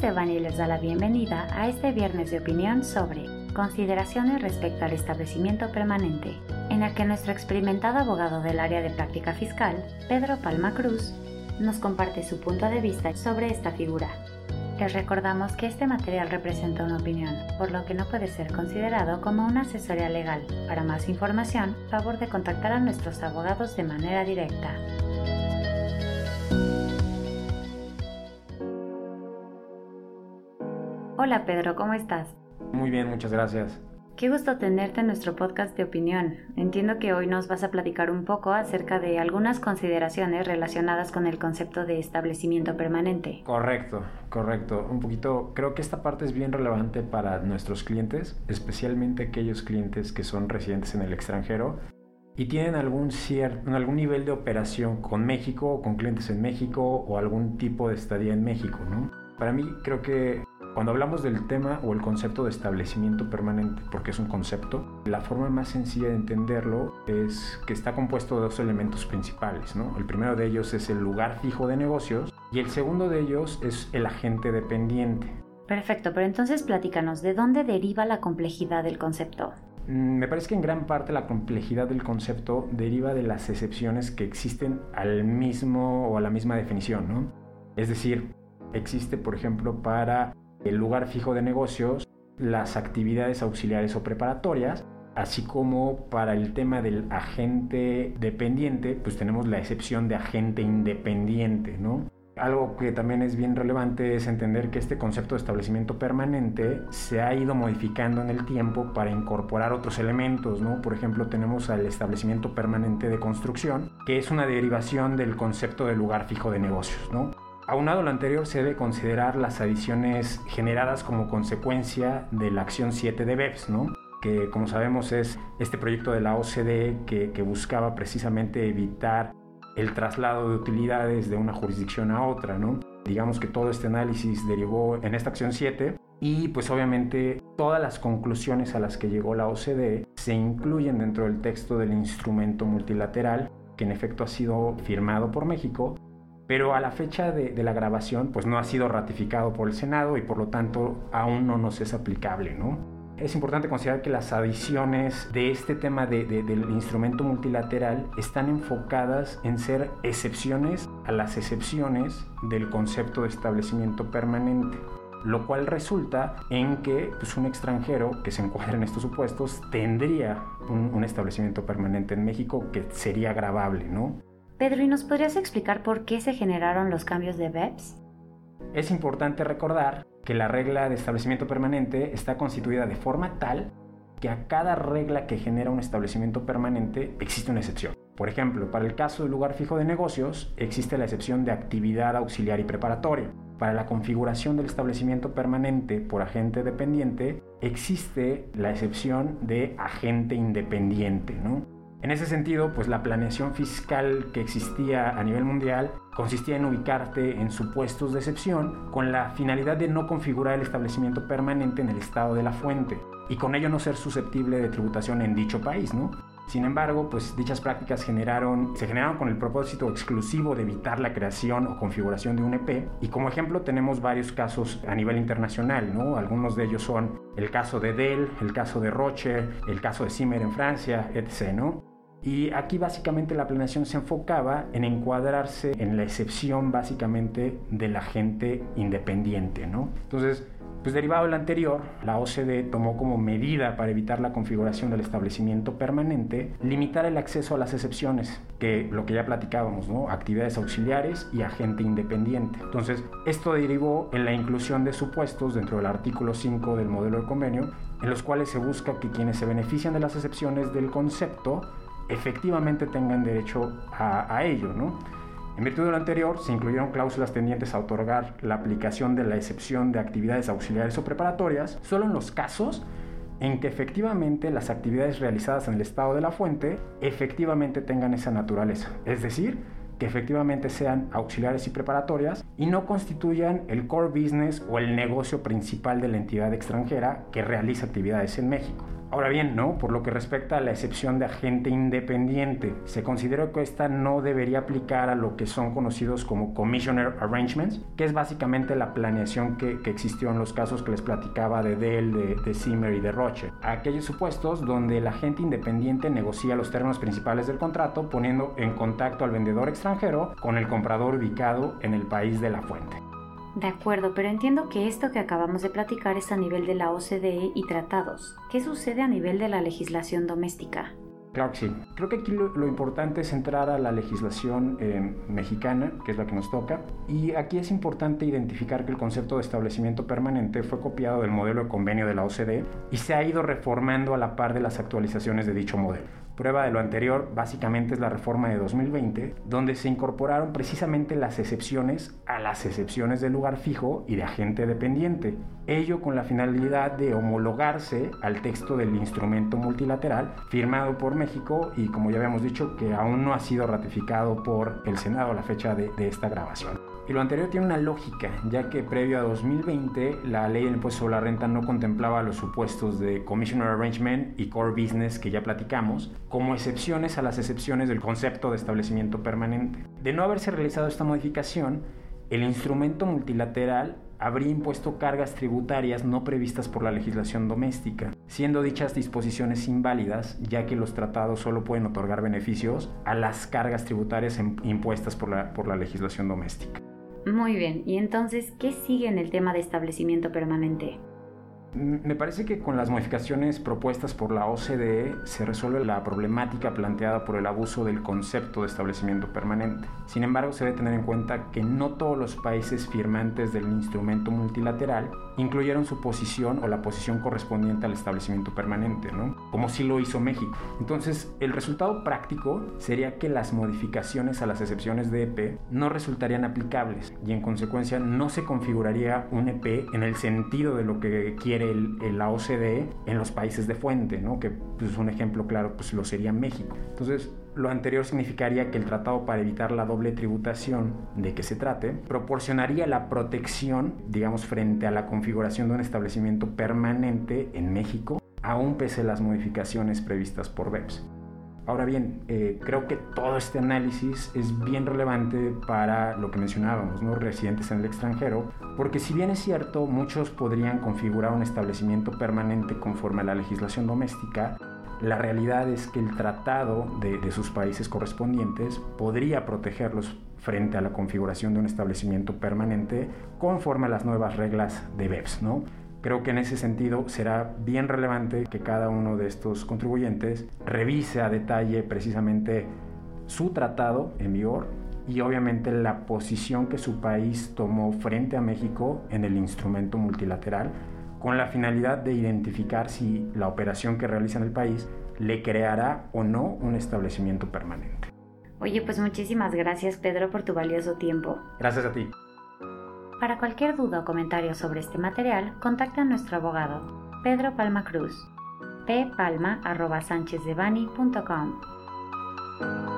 Devani les da la bienvenida a este viernes de opinión sobre consideraciones respecto al establecimiento permanente, en el que nuestro experimentado abogado del área de práctica fiscal, Pedro Palma Cruz, nos comparte su punto de vista sobre esta figura. Les recordamos que este material representa una opinión, por lo que no puede ser considerado como una asesoría legal. Para más información, favor de contactar a nuestros abogados de manera directa. Hola Pedro, ¿cómo estás? Muy bien, muchas gracias. Qué gusto tenerte en nuestro podcast de opinión. Entiendo que hoy nos vas a platicar un poco acerca de algunas consideraciones relacionadas con el concepto de establecimiento permanente. Correcto, correcto. Un poquito, creo que esta parte es bien relevante para nuestros clientes, especialmente aquellos clientes que son residentes en el extranjero y tienen algún, cierto, algún nivel de operación con México, con clientes en México o algún tipo de estadía en México, ¿no? Para mí creo que cuando hablamos del tema o el concepto de establecimiento permanente, porque es un concepto, la forma más sencilla de entenderlo es que está compuesto de dos elementos principales. ¿no? El primero de ellos es el lugar fijo de negocios y el segundo de ellos es el agente dependiente. Perfecto, pero entonces platícanos, ¿de dónde deriva la complejidad del concepto? Mm, me parece que en gran parte la complejidad del concepto deriva de las excepciones que existen al mismo o a la misma definición, ¿no? Es decir, existe, por ejemplo, para el lugar fijo de negocios, las actividades auxiliares o preparatorias, así como para el tema del agente dependiente, pues tenemos la excepción de agente independiente, ¿no? Algo que también es bien relevante es entender que este concepto de establecimiento permanente se ha ido modificando en el tiempo para incorporar otros elementos, ¿no? Por ejemplo, tenemos al establecimiento permanente de construcción, que es una derivación del concepto de lugar fijo de negocios, ¿no? Aunado a lo anterior, se debe considerar las adiciones generadas como consecuencia de la acción 7 de BEPS, ¿no? que como sabemos es este proyecto de la OCDE que, buscaba precisamente evitar el traslado de utilidades de una jurisdicción a otra, ¿no? Digamos que todo este análisis derivó en esta acción 7 y pues obviamente todas las conclusiones a las que llegó la OCDE se incluyen dentro del texto del instrumento multilateral que en efecto ha sido firmado por México pero a la fecha de, la grabación pues no ha sido ratificado por el Senado y por lo tanto aún no nos es aplicable, ¿no? Es importante considerar que las adiciones de este tema del instrumento multilateral están enfocadas en ser excepciones a las excepciones del concepto de establecimiento permanente lo cual resulta en que pues, un extranjero que se encuentra en estos supuestos tendría un, un establecimiento permanente en México que sería grabable, ¿no? Pedro, ¿y nos podrías explicar por qué se generaron los cambios de BEPS? Es importante recordar que la regla de establecimiento permanente está constituida de forma tal que a cada regla que genera un establecimiento permanente existe una excepción. Por ejemplo, para el caso del lugar fijo de negocios existe la excepción de actividad auxiliar y preparatoria. Para la configuración del establecimiento permanente por agente dependiente existe la excepción de agente independiente, ¿no? En ese sentido, pues la planeación fiscal que existía a nivel mundial consistía en ubicarte en supuestos de excepción con la finalidad de no configurar el establecimiento permanente en el estado de la fuente y con ello no ser susceptible de tributación en dicho país, ¿no? Sin embargo, pues dichas prácticas generaron, se generaron con el propósito exclusivo de evitar la creación o configuración de un EP y como ejemplo tenemos varios casos a nivel internacional, ¿no? Algunos de ellos son el caso de Dell, el caso de Roche, el caso de Zimmer en Francia, etc., ¿no? Y aquí básicamente la planeación se enfocaba en encuadrarse en la excepción básicamente de la gente independiente, ¿no? Entonces, pues derivado del anterior, la OCDE tomó como medida para evitar la configuración del establecimiento permanente, limitar el acceso a las excepciones, que lo que ya platicábamos, ¿no? Actividades auxiliares y agente independiente. Entonces, esto derivó en la inclusión de supuestos dentro del artículo 5 del modelo de convenio, en los cuales se busca que quienes se benefician de las excepciones del concepto efectivamente tengan derecho a, ello. ¿no? En virtud de lo anterior, se incluyeron cláusulas tendientes a otorgar la aplicación de la excepción de actividades auxiliares o preparatorias solo en los casos en que efectivamente las actividades realizadas en el estado de la fuente efectivamente tengan esa naturaleza. Es decir, que efectivamente sean auxiliares y preparatorias y no constituyan el core business o el negocio principal de la entidad extranjera que realiza actividades en México. Ahora bien, ¿no? Por lo que respecta a la excepción de agente independiente, se considera que esta no debería aplicar a lo que son conocidos como Commissioner Arrangements, que es básicamente la planeación que, que existió en los casos que les platicaba de Dell, de, de Zimmer y de Roche. Aquellos supuestos donde el agente independiente negocia los términos principales del contrato poniendo en contacto al vendedor extranjero con el comprador ubicado en el país de la fuente. De acuerdo, pero entiendo que esto que acabamos de platicar es a nivel de la OCDE y tratados. ¿Qué sucede a nivel de la legislación doméstica? Creo que aquí lo, lo importante es entrar a la legislación eh, mexicana, que es la que nos toca, y aquí es importante identificar que el concepto de establecimiento permanente fue copiado del modelo de convenio de la OCDE y se ha ido reformando a la par de las actualizaciones de dicho modelo. Prueba de lo anterior básicamente es la reforma de 2020, donde se incorporaron precisamente las excepciones a las excepciones de lugar fijo y de agente dependiente, ello con la finalidad de homologarse al texto del instrumento multilateral firmado por México y como ya habíamos dicho que aún no ha sido ratificado por el Senado a la fecha de, de esta grabación. Y lo anterior tiene una lógica, ya que previo a 2020 la ley del impuesto sobre la renta no contemplaba los supuestos de Commissioner Arrangement y Core Business que ya platicamos, como excepciones a las excepciones del concepto de establecimiento permanente. De no haberse realizado esta modificación, el instrumento multilateral habría impuesto cargas tributarias no previstas por la legislación doméstica, siendo dichas disposiciones inválidas, ya que los tratados solo pueden otorgar beneficios a las cargas tributarias impuestas por la, por la legislación doméstica. Muy bien, y entonces, ¿qué sigue en el tema de establecimiento permanente? Me parece que con las modificaciones propuestas por la OCDE se resuelve la problemática planteada por el abuso del concepto de establecimiento permanente. Sin embargo, se debe tener en cuenta que no todos los países firmantes del instrumento multilateral incluyeron su posición o la posición correspondiente al establecimiento permanente, ¿no? Como sí lo hizo México. Entonces, el resultado práctico sería que las modificaciones a las excepciones de EP no resultarían aplicables y en consecuencia no se configuraría un EP en el sentido de lo que quiere el, el, la OCDE en los países de fuente, ¿no? que pues, un ejemplo claro pues, lo sería México. Entonces, lo anterior significaría que el tratado para evitar la doble tributación de que se trate proporcionaría la protección, digamos, frente a la configuración de un establecimiento permanente en México, aún pese a las modificaciones previstas por BEPS. Ahora bien, eh, creo que todo este análisis es bien relevante para lo que mencionábamos, ¿no? residentes en el extranjero, porque si bien es cierto, muchos podrían configurar un establecimiento permanente conforme a la legislación doméstica, la realidad es que el tratado de, de sus países correspondientes podría protegerlos frente a la configuración de un establecimiento permanente conforme a las nuevas reglas de BEPS, ¿no? Creo que en ese sentido será bien relevante que cada uno de estos contribuyentes revise a detalle precisamente su tratado en vigor y obviamente la posición que su país tomó frente a México en el instrumento multilateral con la finalidad de identificar si la operación que realiza en el país le creará o no un establecimiento permanente. Oye, pues muchísimas gracias Pedro por tu valioso tiempo. Gracias a ti. Para cualquier duda o comentario sobre este material, contacta a nuestro abogado, Pedro Palma Cruz, ppalma.sanchezdevani.com.